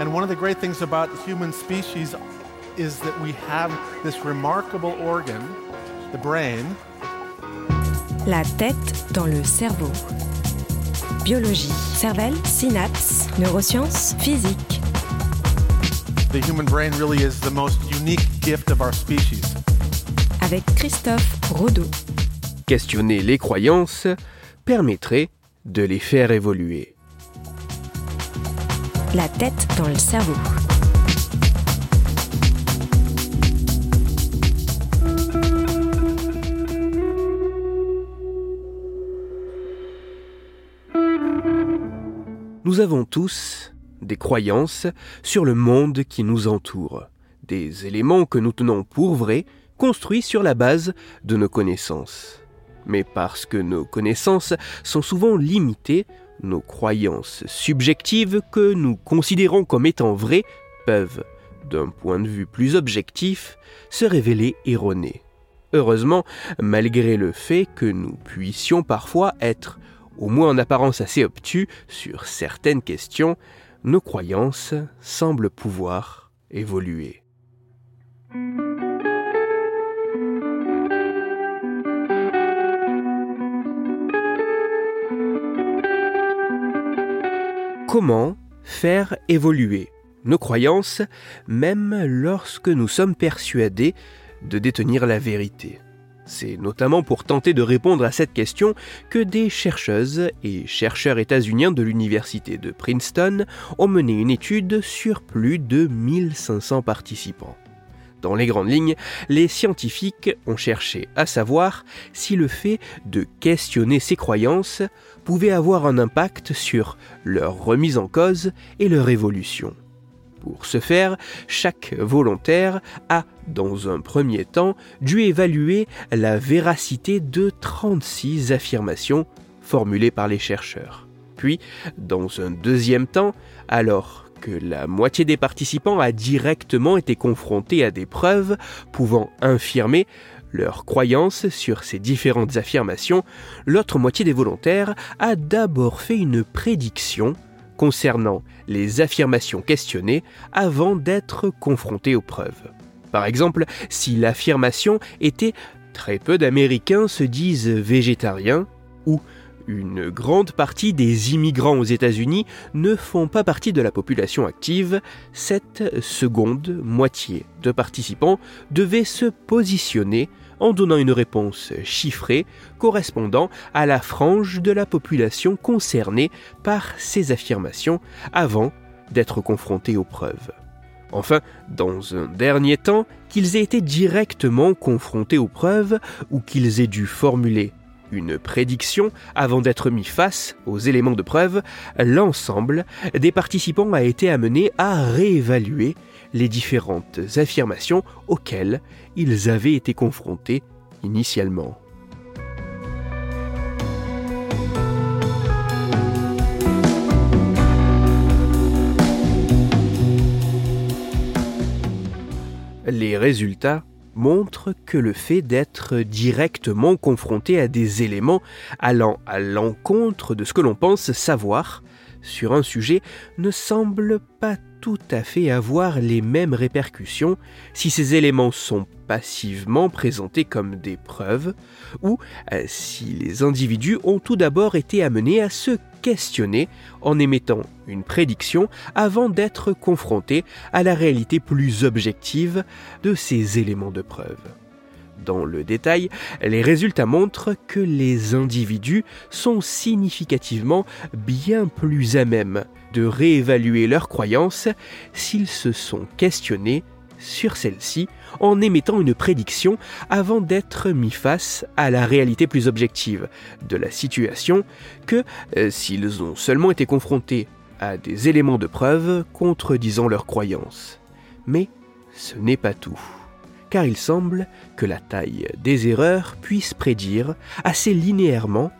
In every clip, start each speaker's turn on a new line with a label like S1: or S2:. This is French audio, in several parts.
S1: And one of the great things about the human species is that we have this remarkable organ, the brain.
S2: La tête dans le cerveau. Biologie, cervelle, synapses, neurosciences, physique.
S1: The human brain really is the most unique gift of our species.
S2: Avec Christophe Rodeau.
S3: Questionner les croyances permettrait de les faire évoluer.
S2: La tête dans le cerveau.
S3: Nous avons tous des croyances sur le monde qui nous entoure, des éléments que nous tenons pour vrais, construits sur la base de nos connaissances. Mais parce que nos connaissances sont souvent limitées, nos croyances subjectives que nous considérons comme étant vraies peuvent, d'un point de vue plus objectif, se révéler erronées. Heureusement, malgré le fait que nous puissions parfois être, au moins en apparence assez obtus, sur certaines questions, nos croyances semblent pouvoir évoluer. Comment faire évoluer nos croyances, même lorsque nous sommes persuadés de détenir la vérité C'est notamment pour tenter de répondre à cette question que des chercheuses et chercheurs états-uniens de l'université de Princeton ont mené une étude sur plus de 1500 participants. Dans les grandes lignes, les scientifiques ont cherché à savoir si le fait de questionner ces croyances pouvait avoir un impact sur leur remise en cause et leur évolution. Pour ce faire, chaque volontaire a, dans un premier temps, dû évaluer la véracité de 36 affirmations formulées par les chercheurs. Puis, dans un deuxième temps, alors la moitié des participants a directement été confrontée à des preuves pouvant infirmer leurs croyances sur ces différentes affirmations, l'autre moitié des volontaires a d'abord fait une prédiction concernant les affirmations questionnées avant d'être confrontés aux preuves. Par exemple, si l'affirmation était très peu d'Américains se disent végétariens ou une grande partie des immigrants aux États-Unis ne font pas partie de la population active. Cette seconde moitié de participants devait se positionner en donnant une réponse chiffrée correspondant à la frange de la population concernée par ces affirmations avant d'être confrontés aux preuves. Enfin, dans un dernier temps, qu'ils aient été directement confrontés aux preuves ou qu'ils aient dû formuler une prédiction avant d'être mis face aux éléments de preuve, l'ensemble des participants a été amené à réévaluer les différentes affirmations auxquelles ils avaient été confrontés initialement. Les résultats montre que le fait d'être directement confronté à des éléments allant à l'encontre de ce que l'on pense savoir sur un sujet ne semble pas tout à fait avoir les mêmes répercussions si ces éléments sont passivement présentés comme des preuves ou euh, si les individus ont tout d'abord été amenés à se questionner en émettant une prédiction avant d'être confrontés à la réalité plus objective de ces éléments de preuve. Dans le détail, les résultats montrent que les individus sont significativement bien plus à même de réévaluer leurs croyances s'ils se sont questionnés sur celle-ci en émettant une prédiction avant d'être mis face à la réalité plus objective de la situation que euh, s'ils ont seulement été confrontés à des éléments de preuve contredisant leurs croyances. Mais ce n'est pas tout, car il semble que la taille des erreurs puisse prédire assez linéairement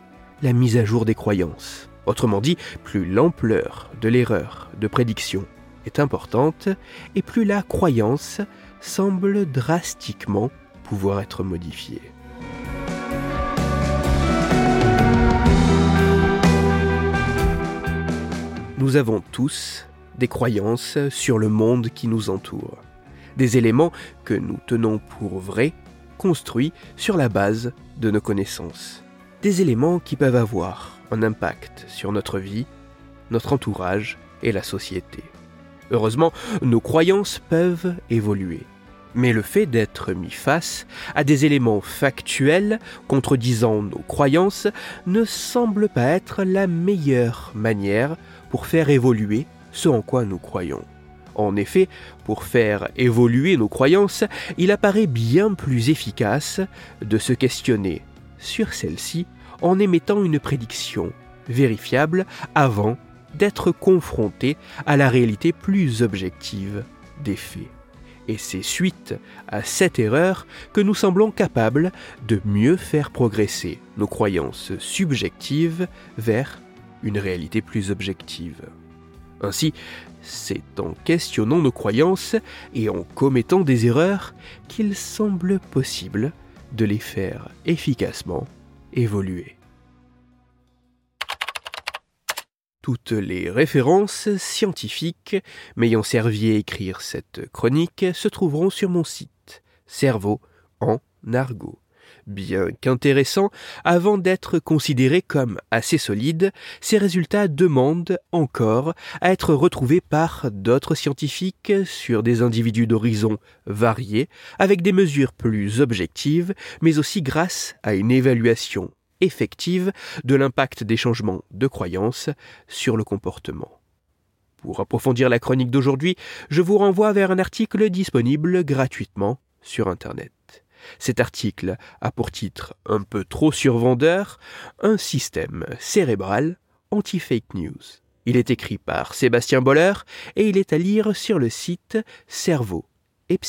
S3: la mise à jour des croyances. Autrement dit, plus l'ampleur de l'erreur de prédiction est importante, et plus la croyance semble drastiquement pouvoir être modifiée. Nous avons tous des croyances sur le monde qui nous entoure, des éléments que nous tenons pour vrais, construits sur la base de nos connaissances, des éléments qui peuvent avoir un impact sur notre vie, notre entourage et la société. Heureusement, nos croyances peuvent évoluer. Mais le fait d'être mis face à des éléments factuels contredisant nos croyances ne semble pas être la meilleure manière pour faire évoluer ce en quoi nous croyons. En effet, pour faire évoluer nos croyances, il apparaît bien plus efficace de se questionner sur celles-ci en émettant une prédiction vérifiable avant d'être confronté à la réalité plus objective des faits. Et c'est suite à cette erreur que nous semblons capables de mieux faire progresser nos croyances subjectives vers une réalité plus objective. Ainsi, c'est en questionnant nos croyances et en commettant des erreurs qu'il semble possible de les faire efficacement évoluer. Toutes les références scientifiques m'ayant servi à écrire cette chronique se trouveront sur mon site Cerveau en argot. Bien qu'intéressant, avant d'être considérés comme assez solides, ces résultats demandent encore à être retrouvés par d'autres scientifiques sur des individus d'horizons variés, avec des mesures plus objectives, mais aussi grâce à une évaluation effective de l'impact des changements de croyances sur le comportement. Pour approfondir la chronique d'aujourd'hui, je vous renvoie vers un article disponible gratuitement sur Internet. Cet article a pour titre un peu trop survendeur Un système cérébral anti-fake news. Il est écrit par Sébastien Boller et il est à lire sur le site cerveau et.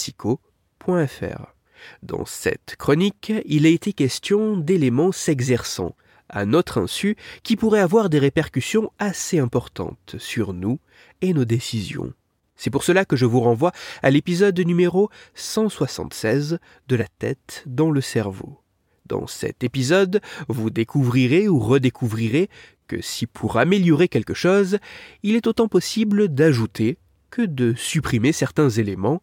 S3: Dans cette chronique, il a été question d'éléments s'exerçant à notre insu qui pourraient avoir des répercussions assez importantes sur nous et nos décisions. C'est pour cela que je vous renvoie à l'épisode numéro 176 de la tête dans le cerveau. Dans cet épisode, vous découvrirez ou redécouvrirez que si pour améliorer quelque chose, il est autant possible d'ajouter que de supprimer certains éléments,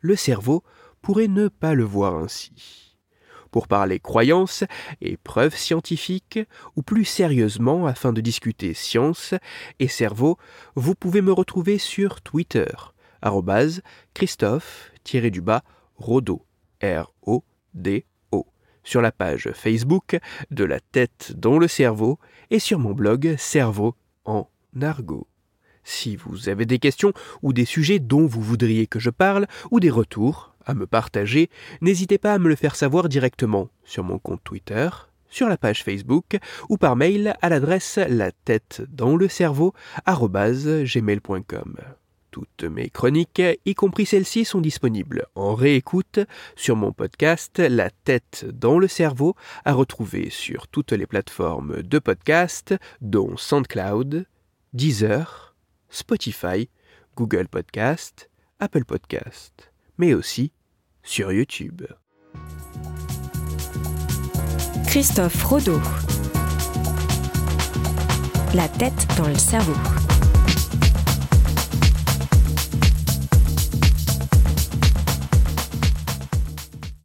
S3: le cerveau pourrait ne pas le voir ainsi. Pour parler croyances et preuves scientifiques, ou plus sérieusement afin de discuter science et cerveau, vous pouvez me retrouver sur Twitter, Christophe-Rodo, R-O-D-O, sur la page Facebook de la tête dans le cerveau et sur mon blog Cerveau en argot. Si vous avez des questions ou des sujets dont vous voudriez que je parle ou des retours, à me partager, n'hésitez pas à me le faire savoir directement sur mon compte Twitter, sur la page Facebook ou par mail à l'adresse la tête dans le cerveau. Toutes mes chroniques, y compris celles-ci, sont disponibles en réécoute sur mon podcast La tête dans le cerveau, à retrouver sur toutes les plateformes de podcast, dont SoundCloud, Deezer, Spotify, Google Podcast, Apple Podcast mais aussi sur YouTube.
S2: Christophe Rodeau. La tête dans le cerveau.